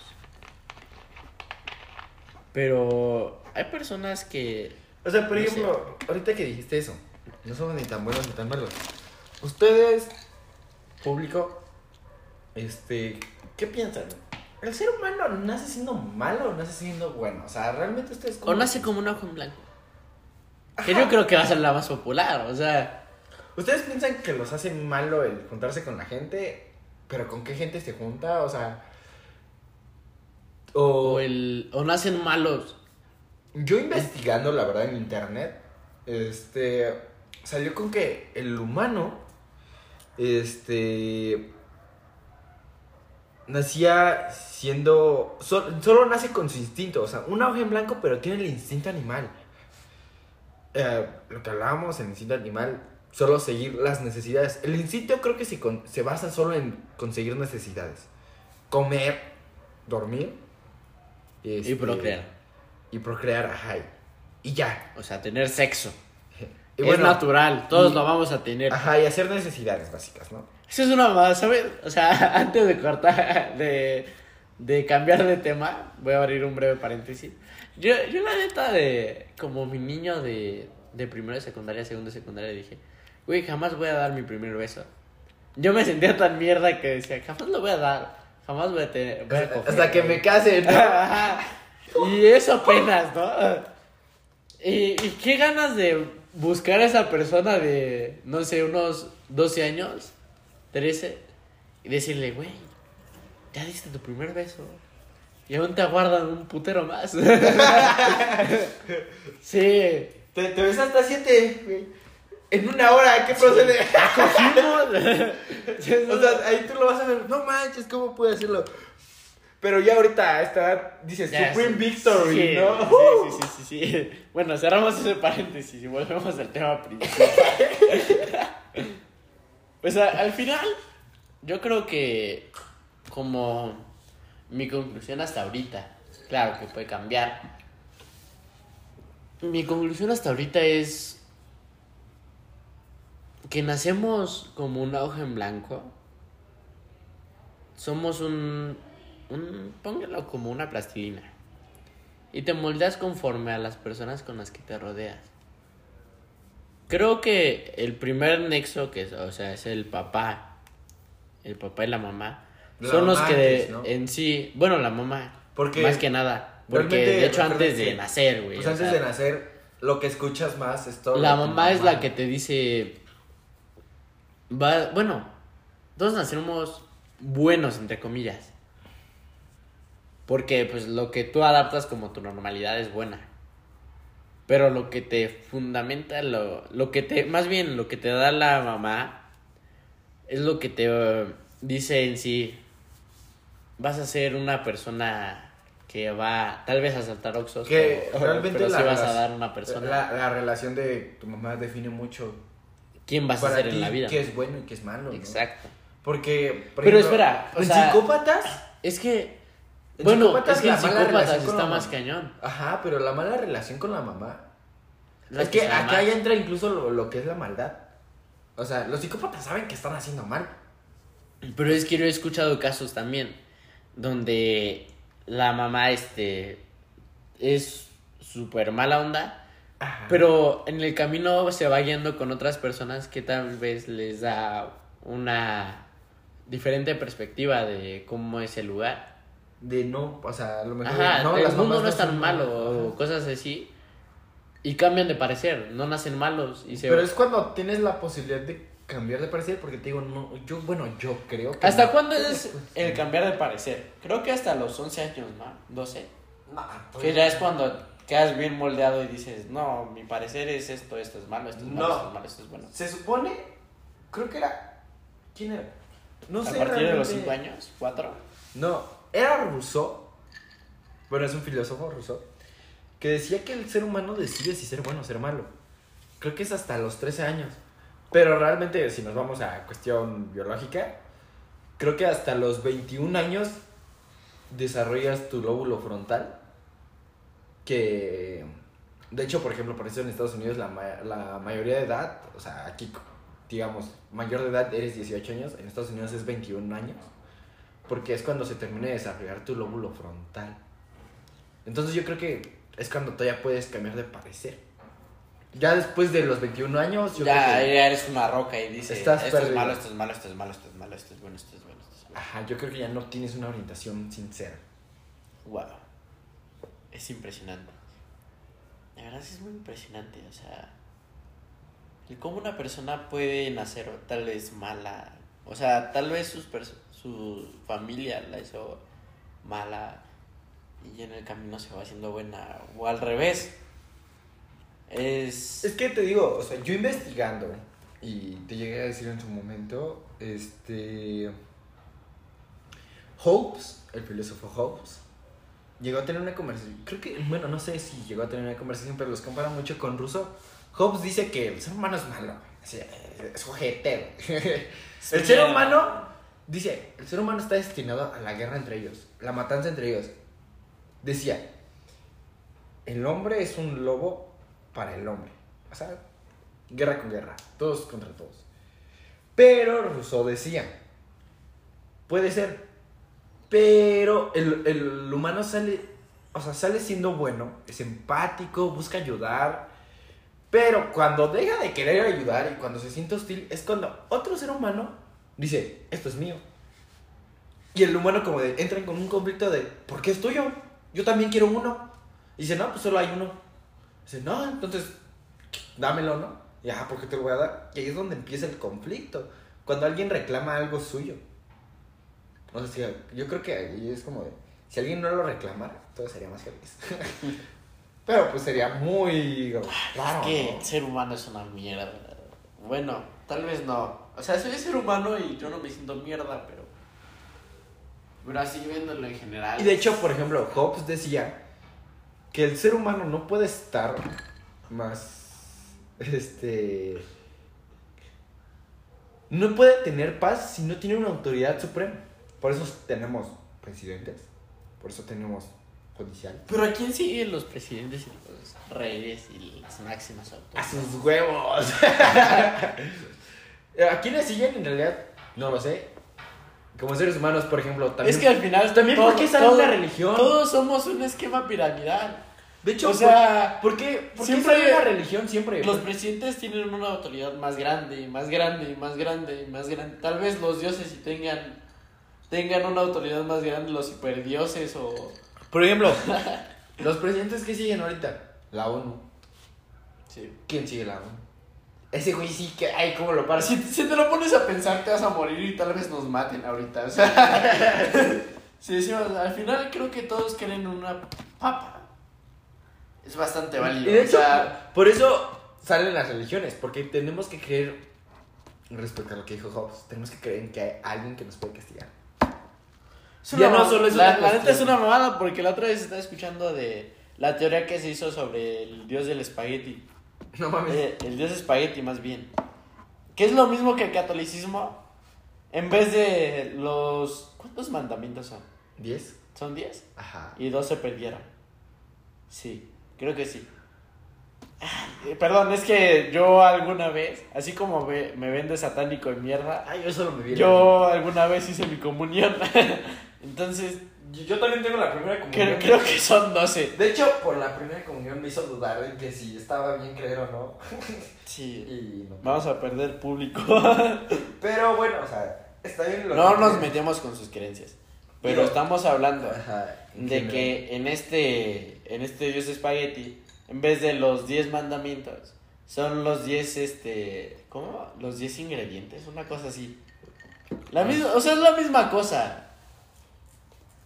Pero hay personas que... O sea, por No ejemplo, ahorita que dijiste eso, no somos ni tan buenos ni tan malos. Ustedes, público, este, ¿qué piensan? ¿El ser humano nace siendo malo o nace siendo bueno? O sea, realmente ustedes O nace como un ojo en blanco. Que yo creo que va a ser la más popular, o sea... ¿Ustedes piensan que los hace malo el juntarse con la gente? ¿Pero con qué gente se junta? O sea... O, O, el, o nacen malos. Yo investigando, la verdad, en internet, este, salió con que el humano, este, nacía siendo, sol- solo nace con su instinto, o sea, una hoja en blanco, pero tiene el instinto animal. Eh, lo que hablábamos, el instinto animal, solo seguir las necesidades. El instinto creo que se, con- se basa solo en conseguir necesidades. Comer, dormir. Y este, procrear. y procrear, ajá. Y ya. O sea, tener sexo. Y es bueno, natural, todos y- lo vamos a tener. Ajá, y hacer necesidades básicas, ¿no? Eso es una mamada, ¿sabes? O sea, antes de cortar, de, de cambiar de tema, voy a abrir un breve paréntesis. Yo, yo la neta de, como mi niño de, de primero de secundaria, segundo de secundaria, dije, güey, jamás voy a dar mi primer beso. Yo me sentía tan mierda que decía, jamás lo voy a dar, jamás voy a tener... voy a coger". Hasta que me case, ¿no? Y eso apenas, ¿no? Y, y qué ganas de buscar a esa persona de, no sé, unos 12 años, 13, y decirle, güey, ya diste tu primer beso. Y aún te aguardan un putero más. sí. Te, te ves hasta siete, güey. En una hora, ¿qué procede? o sea, ahí tú lo vas a ver. No manches, ¿cómo pude hacerlo? Pero ya ahorita a esta edad dices Ya, Supreme sí. Victory, Sí, ¿no? Sí, sí, sí, sí, sí. Bueno, cerramos ese paréntesis y volvemos al tema principal. Pues a- al final, yo creo que como mi conclusión hasta ahorita, claro que puede cambiar. Mi conclusión hasta ahorita es que nacemos como una hoja en blanco. Somos un, un póngalo como una plastilina. Y te moldeas conforme a las personas con las que te rodeas. Creo que el primer nexo que es, o sea, es el papá, el papá y la mamá, La son los mamá que de- antes, ¿no? en sí, bueno, la mamá, Porque más que nada, porque de hecho antes de nacer, güey. Pues antes sea, de nacer, lo que escuchas más es todo. la tu mamá es la que te dice, va, bueno, todos nacemos buenos, entre comillas. Porque pues lo que tú adaptas como tu normalidad es buena. Pero lo que te fundamenta, lo, lo que te, más bien lo que te da la mamá, es lo que te eh, dice en sí, vas a ser una persona que va tal vez a saltar oxos, Que pero, realmente pero la sí vas a dar una persona. La, la relación de tu mamá define mucho ¿Quién vas a ser en la vida? qué es bueno y qué es malo. ¿no? Exacto. Porque, por Pero ejemplo, espera, o en sea- psicópatas. Es que. En Bueno, es que en psicópatas está más cañón. Ajá, pero la mala relación con la mamá. Es que se acá ya entra incluso lo, lo que es la maldad. O sea, los psicópatas saben que están haciendo mal. Pero es que yo he escuchado casos también donde la mamá este es súper mala onda, Ajá. pero en el camino se va yendo con otras personas que tal vez les da una diferente perspectiva de cómo es el lugar. De no, o sea, a lo mejor. Ajá, no, el mundo no es tan malo o cosas así. Y cambian de parecer, no nacen malos y se Pero es cuando tienes la posibilidad de cambiar de parecer, porque te digo, no, yo, bueno, yo creo que. ¿Hasta no. cuándo es el cambiar de parecer? Creo que hasta los 11 años, ¿no? 12. No, Que ya es cuando quedas bien moldeado y dices, no, mi parecer es esto, esto es malo, esto es malo, No. esto es malo, esto es bueno. Se supone, creo que era. ¿Quién era? No A sé. partir de los realmente. 5 años, 4. No, era Rousseau. Bueno, es un filósofo Rousseau. Que decía que el ser humano decide si ser bueno o ser malo. Creo que es hasta los 13 años. Pero realmente, si nos vamos a cuestión biológica, creo que hasta los 21 años desarrollas tu lóbulo frontal. Que, De hecho, por ejemplo, por eso en Estados Unidos la, la mayoría de edad, o sea, aquí, digamos, mayor de edad eres 18 años, en Estados Unidos es 21 años, porque es cuando se termina de desarrollar tu lóbulo frontal. Entonces yo creo que es cuando todavía puedes cambiar de parecer. Ya después de los 21 años, yo Ya, creo que... ya eres una roca y dices, Estás esto es perdido. malo, esto es malo, esto es malo, esto es malo, esto es bueno, esto es bueno, esto es bueno. Ajá, yo creo que ya no tienes una orientación sincera. Wow. Es impresionante. La verdad es muy impresionante, o sea, el cómo una persona puede nacer tal vez mala, o sea, tal vez sus perso- su familia la hizo mala y en el camino se va haciendo buena, o al revés. Es... Es que te digo, o sea, yo investigando, y te llegué a decir en su momento, este. Hobbes, el filósofo Hobbes, llegó a tener una conversación. Creo que, bueno, no sé si llegó a tener una conversación, pero los compara mucho con Rousseau. Hobbes dice que el ser humano es malo, es ojete. el ser humano, dice, el ser humano está destinado a la guerra entre ellos, la matanza entre ellos. Decía, el hombre es un lobo para el hombre. O sea, guerra con guerra, todos contra todos. Pero Rousseau decía, puede ser, pero el, el humano sale, o sea, sale siendo bueno, es empático, busca ayudar, pero cuando deja de querer ayudar y cuando se siente hostil, es cuando otro ser humano dice, esto es mío. Y el humano como de, entra en un conflicto de, ¿por qué es tuyo? Yo también quiero uno. Y dice, no, pues solo hay uno. Dice, no, entonces, dámelo, ¿no? Ya, ¿por qué te lo voy a dar? Y ahí es donde empieza el conflicto. Cuando alguien reclama algo suyo. No sé si, yo creo que ahí es como de, si alguien no lo reclamara, todo sería más feliz. Pero pues sería muy raro. es que ¿no? el ser humano es una mierda. Bueno, tal vez no. O sea, soy ser humano y yo no me siento mierda, pero. Pero así viéndolo en general. Y de hecho, por ejemplo, Hobbes decía que el ser humano no puede estar más, este, no puede tener paz si no tiene una autoridad suprema. Por eso tenemos presidentes, por eso tenemos judicial. Pero ¿a quién siguen los presidentes y los reyes y las máximas A autoridades? sus huevos. ¿A quiénes siguen en realidad? No lo sé. Como seres humanos, por ejemplo, también. Es que al final. También, ¿por qué sale una religión? Todos somos un esquema piramidal. de hecho, o sea, ¿por qué, por qué siempre- sale una religión siempre? Los presidentes tienen una autoridad más grande, y más grande, y más grande, y más grande. Tal vez los dioses sí tengan, tengan una autoridad más grande, los hiperdioses o... Por ejemplo, los presidentes que siguen ahorita, la ONU. Sí. ¿Quién sigue la ONU? Ese güey sí que, ay, ¿cómo lo paras? Si, si te lo pones a pensar, te vas a morir y tal vez nos maten ahorita. O sea, si decimos, al final creo que todos quieren una papa. Es bastante válido. Y de o hecho, sea, por eso salen las religiones, porque tenemos que creer, respecto a lo que dijo Hobbes, tenemos que creer en que hay alguien que nos puede castigar. ya no solo es la, una la neta es una mamada porque la otra vez estaba escuchando de la teoría que se hizo sobre el dios del espagueti. No mames. Eh, el dios espagueti más bien. Que es lo mismo que el catolicismo. En vez de los... ¿Cuántos mandamientos son? ¿Diez? ¿Son 10? Ajá. Y dos se perdieron. Sí, creo que sí. Eh, Perdón, es que yo alguna vez, así como ve- me vende satánico de mierda, Ay, yo solo me vi. yo alguna vez hice mi comunión. Entonces, yo, yo también tengo la primera creo, creo que son 12. De hecho, por la primera comunión me hizo dudar de que si estaba bien creer o no. Sí, Y no. vamos a perder público. Pero bueno, o sea, está bien lo No que- nos metemos con sus creencias. Pero Digo, estamos hablando Ajá. de general. que en este, en este Dios espagueti, en vez de los 10 mandamientos, son los 10, este, ¿cómo? Los 10 ingredientes, una cosa así. La misma, o sea, es la misma cosa.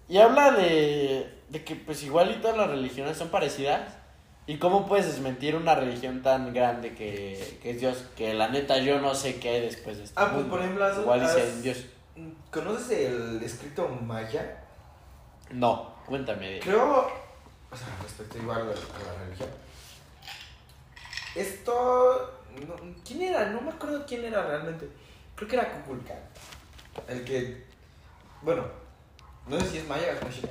Y habla de, de que pues igual y todas las religiones son parecidas. ¿Y cómo puedes desmentir una religión tan grande que, que es Dios? Que la neta yo no sé qué hay después de esto. Ah, pues por ejemplo, has- Igual has- Dios. ¿Conoces el escrito maya? No, cuéntame. Creo, o sea, respecto igual a la, a la religión. Esto, no- ¿quién era? No me acuerdo quién era realmente. Creo que era Kukulkan. El que, bueno, no sé si es maya o es mexica.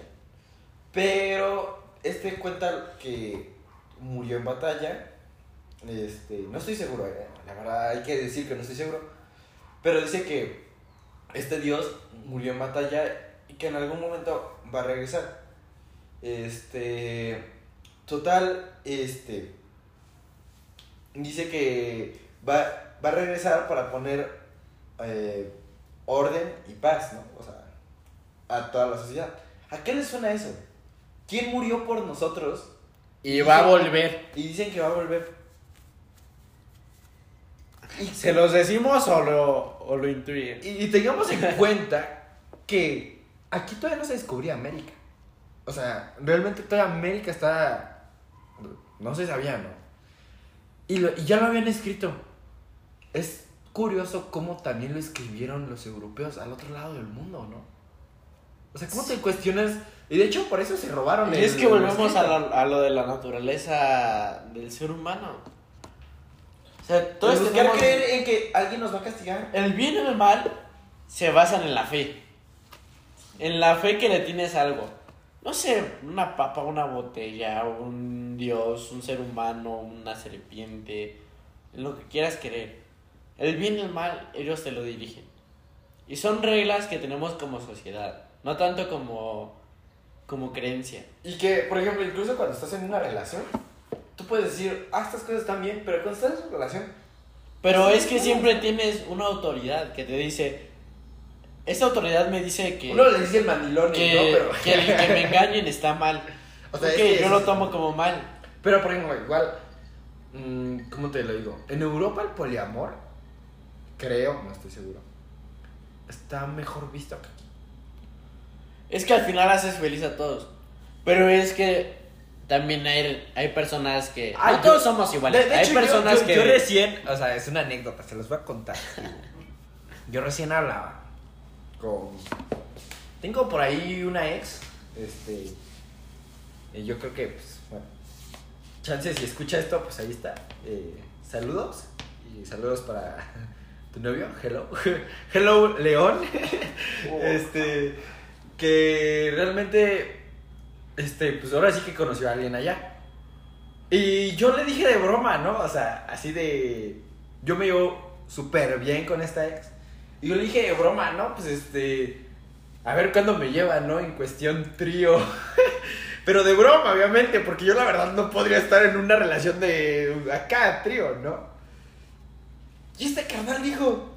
Pero este cuenta que murió en batalla. Este, no estoy seguro, eh, la verdad hay que decir que no estoy seguro. Pero dice que este dios murió en batalla y que en algún momento va a regresar. Este, total, este, dice que va, va a regresar para poner eh, orden y paz, ¿no? O sea, a toda la sociedad. ¿A qué les suena eso? ¿Quién murió por nosotros? Y va a volver. Y dicen que va a volver. ¿Se los decimos o lo, o lo intuyen? Y, y tengamos en cuenta que aquí todavía no se descubría América. O sea, realmente toda América está... No se sabía, ¿no? Y, lo- y ya lo habían escrito. Es curioso cómo también lo escribieron los europeos al otro lado del mundo, ¿no? O sea, ¿cómo te cuestionas? Y de hecho, por eso se robaron Y el- es que volvemos a lo, a lo de la naturaleza del ser humano. O sea, todos Buscar tenemos... creer en que alguien nos va a castigar. El bien y el mal se basan en la fe. En la fe que le tienes algo. No sé, una papa, una botella, un dios, un ser humano, una serpiente, en lo que quieras querer. El bien y el mal, ellos te lo dirigen. Y son reglas que tenemos como sociedad, no tanto como, como creencia. Y que, por ejemplo, incluso cuando estás en una relación, tú puedes decir, ah, estas cosas están bien, pero cuando estás en una relación, Pero es que siempre tienes una autoridad que te dice, esta autoridad me dice que... uno le dice el mandilón, que, ¿no? Pero, que el que me engañen está mal. O sea, es que yo es- lo tomo como mal. pero por ejemplo, igual, mm, ¿cómo te lo digo? En Europa el poliamor, creo, no estoy seguro, está mejor visto que. Es que al final haces feliz a todos. Pero es que también hay, hay personas que... Ay, no yo- todos somos iguales. De- de hay hecho, personas yo, que... Yo recién, o sea, es una anécdota, se los voy a contar. Yo recién hablaba con... Tengo por ahí una ex, este... Y yo creo que, pues, bueno... Chance, si escucha esto, pues ahí está. Eh, saludos. Y saludos para tu novio, hello. hello, León. Este... Que realmente... Este, pues ahora sí que conoció a alguien allá. Y yo le dije de broma, ¿no? O sea, así de. Yo me llevo súper bien con esta ex. Y yo le dije de broma, ¿no? Pues este. A ver cuándo me lleva, ¿no? En cuestión trío. Pero de broma, obviamente, porque yo la verdad no podría estar en una relación de. Acá, trío, ¿no? Y este carnal dijo: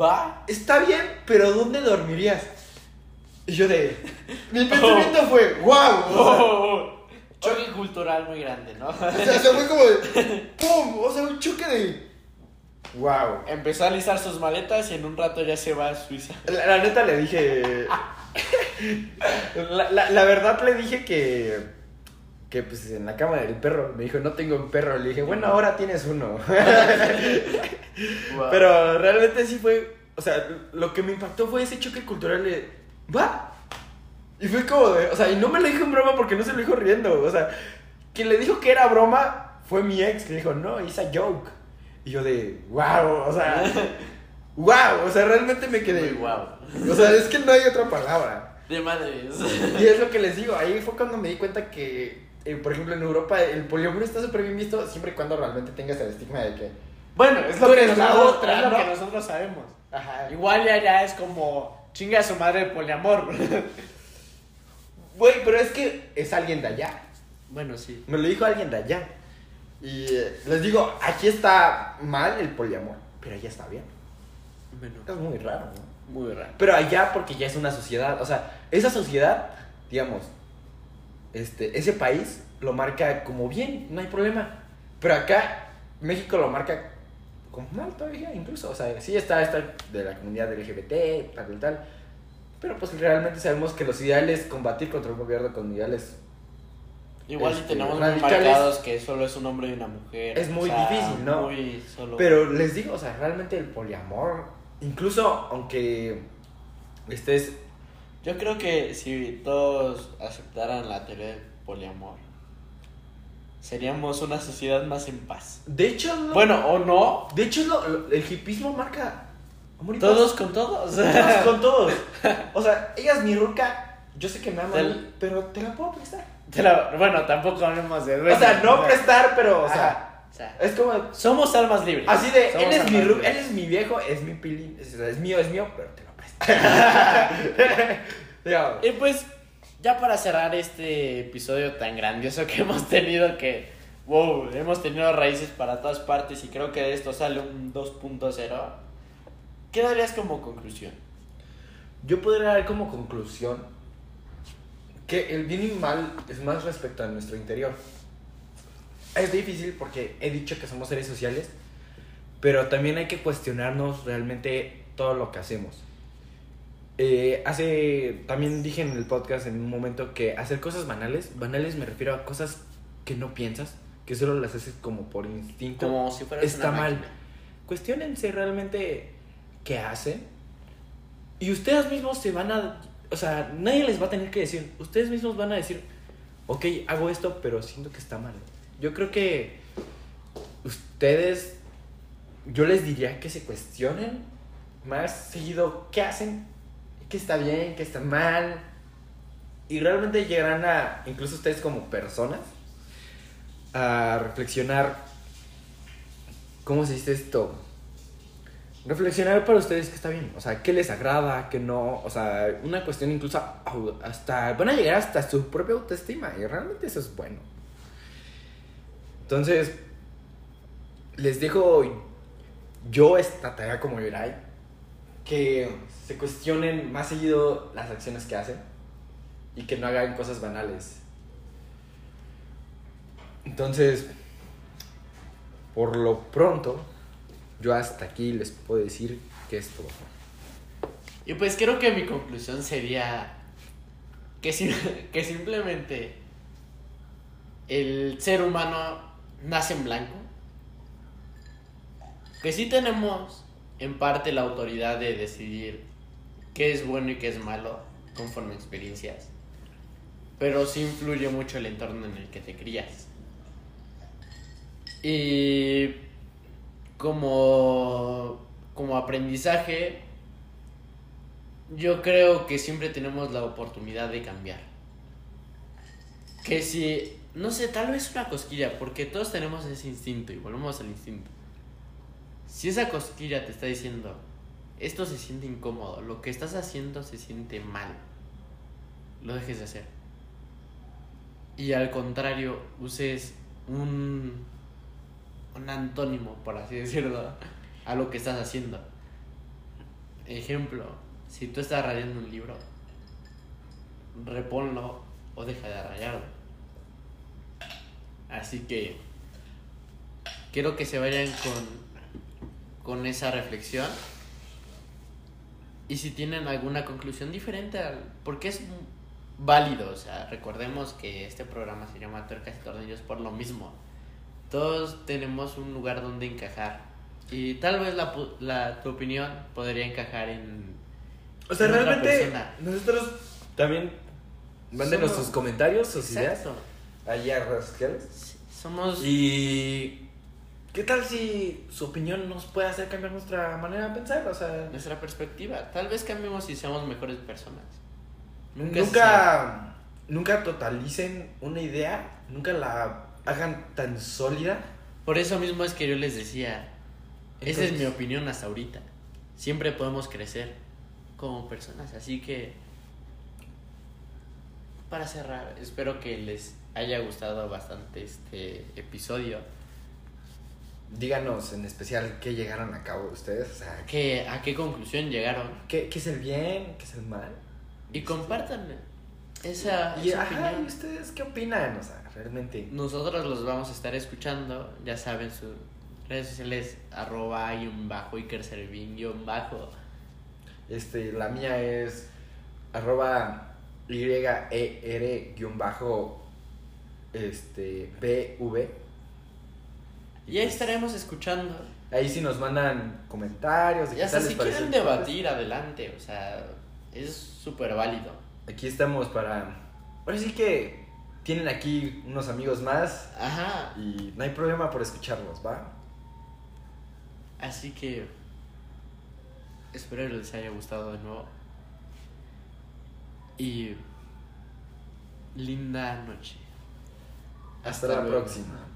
Va, está bien, pero ¿dónde dormirías? Y yo de. Mi pensamiento fue: ¡Wow! O sea, Choque cultural muy grande, ¿no? o sea, se fue como de. ¡Pum! O sea, un choque de. ¡Wow! Empezó a alistar sus maletas y en un rato ya se va a Suiza. La, la neta le dije. la, la- la verdad le dije que. Que pues en la cama del perro. Me dijo, no tengo un perro. Le dije, bueno, ahora tienes uno. Pero realmente sí fue. O sea, lo que me impactó fue ese choque cultural de. ¿Va? Y fue como de. O sea, y no me lo dijo en broma porque no se lo dijo riendo. O sea, quien le dijo que era broma fue mi ex que dijo, no, it's a joke. Y yo de, wow, o sea. wow, o sea, realmente me quedé. Guau. O sea, es que no hay otra palabra. De madres. Y es lo que les digo, ahí fue cuando me di cuenta que, eh, por ejemplo, en Europa el poliamor está súper bien visto siempre y cuando realmente tengas el estigma de que. Bueno, es lo, que nosotros, otra, es lo ¿no? que nosotros sabemos. Ajá. Igual ya, ya es como chinga a su madre el poliamor. Güey, pero es que es alguien de allá. bueno, sí. Me lo dijo alguien de allá. Y eh, les digo, aquí está mal el poliamor, pero allá está bien. Bueno, Es muy raro, ¿no? muy raro. Pero allá porque ya es una sociedad, o sea, esa sociedad, digamos, este, ese país lo marca como bien, no hay problema. Pero acá, México lo marca como mal todavía, incluso. O sea, sí está esta de la comunidad LGBT, tal, tal, tal. Pero pues realmente sabemos que los ideales, combatir contra un gobierno con ideales, Igual Este, si tenemos muy marcados que solo es un hombre y una mujer. Es muy o sea, difícil, ¿no? Muy solo. Pero les digo, o sea, realmente el poliamor, incluso aunque estés Yo creo que si todos aceptaran la teoría del poliamor, seríamos una sociedad más en paz. De hecho, lo- Bueno, o no, de hecho lo- el hipismo marca amor y paz. todos con todos. Todos con todos. O sea, ella es mi ruca Yo sé que me Del- pero te la puedo prestar. Te la- bueno, tampoco hablemos de O sea, no prestar, pero, o Ajá. sea, O sea, es como somos almas libres. así de, Somos él es mi almas ru- libres. él es mi viejo, es mi pilín, es, es mío, es mío, pero te lo presto. Y pues, ya para cerrar este episodio tan grandioso que hemos tenido, que, wow, hemos tenido raíces para todas partes y creo que de esto sale un 2.0, ¿qué darías como conclusión? Yo podría dar como conclusión que el bien y mal es más respecto a nuestro interior. Es difícil porque he dicho que somos seres sociales, pero también hay que cuestionarnos realmente todo lo que hacemos. Eh, hace, también dije en el podcast en un momento que hacer cosas banales, banales me refiero a cosas que no piensas, que solo las haces como por instinto. Como si fueras está una mal. Cuestiónense realmente qué hacen. Y ustedes mismos se van a. O sea, nadie les va a tener que decir. Ustedes mismos van a decir, ok, hago esto, pero siento que está mal. Yo creo que ustedes. Yo les diría que se cuestionen más seguido qué hacen, qué está bien, qué está mal. Y realmente llegarán a, incluso ustedes como personas, a reflexionar ¿Cómo se dice esto? Reflexionar para ustedes que está bien. O sea, qué les agrada, qué no. O sea, una cuestión incluso hasta. Van a llegar hasta su propia autoestima. Y realmente eso es bueno. Entonces, les dejo yo esta tarea como Yorai. Que se cuestionen más seguido las acciones que hacen. Y que no hagan cosas banales. Entonces, por lo pronto, yo hasta aquí les puedo decir que es todo. Y pues creo que mi conclusión sería que, sim- que simplemente el ser humano nace en blanco. Que sí tenemos en parte la autoridad de decidir qué es bueno y qué es malo conforme experiencias. Pero sí influye mucho el entorno en el que te crías. Y como, como aprendizaje, yo creo que siempre tenemos la oportunidad de cambiar. Que si, no sé, tal vez una cosquilla, porque todos tenemos ese instinto y volvemos al instinto. Si esa cosquilla te está diciendo, esto se siente incómodo, lo que estás haciendo se siente mal, lo dejes de hacer. Y al contrario, uses un, un antónimo, por así decirlo, a lo que estás haciendo. Ejemplo, si tú estás rayando un libro, reponlo o deja de rayarlo. Así que quiero que se vayan con, con esa reflexión. Y si tienen alguna conclusión diferente, al, porque es válido, o sea, recordemos que este programa se llama Tuercas y Tornillos por lo mismo. Todos tenemos un lugar donde encajar. Y tal vez la, la, tu opinión podría encajar en, O sea, en realmente nosotros también mándenos sus comentarios, sus ideas Exacto. allí a redes sociales. Somos Y ¿qué tal si su opinión nos puede hacer cambiar nuestra manera de pensar? O sea, nuestra perspectiva. Tal vez cambiemos y seamos mejores personas. Nunca, nunca nunca, totalicen una idea, nunca la hagan tan sólida. Por eso mismo es que yo les decía, esa es mi opinión hasta ahorita. Siempre podemos crecer como personas, así que para cerrar, espero que les haya gustado bastante este episodio. Díganos en especial qué llegaron a cabo ustedes, o sea, Que, ¿A qué conclusión llegaron? qué, qué es el bien, qué es el mal. Y compartan esa, Y, esa ajá. ¿y ustedes qué opinan? O sea, realmente. Nosotros los vamos a estar escuchando, ya saben, sus redes sociales, arroba, guion bajo, Iker Servín, guion bajo. Este, la mía es arroba YER guion bajo este BV. Y ahí estaremos escuchando. Ahí sí nos mandan comentarios. de Y qué hasta tal si quieren debatir, adelante, o sea, es súper válido. Aquí estamos para. Ahora sí que tienen aquí unos amigos más Ajá, y no hay problema por escucharlos, ¿va? así que espero que les haya gustado de nuevo. Y linda noche. Hasta, la luego. próxima.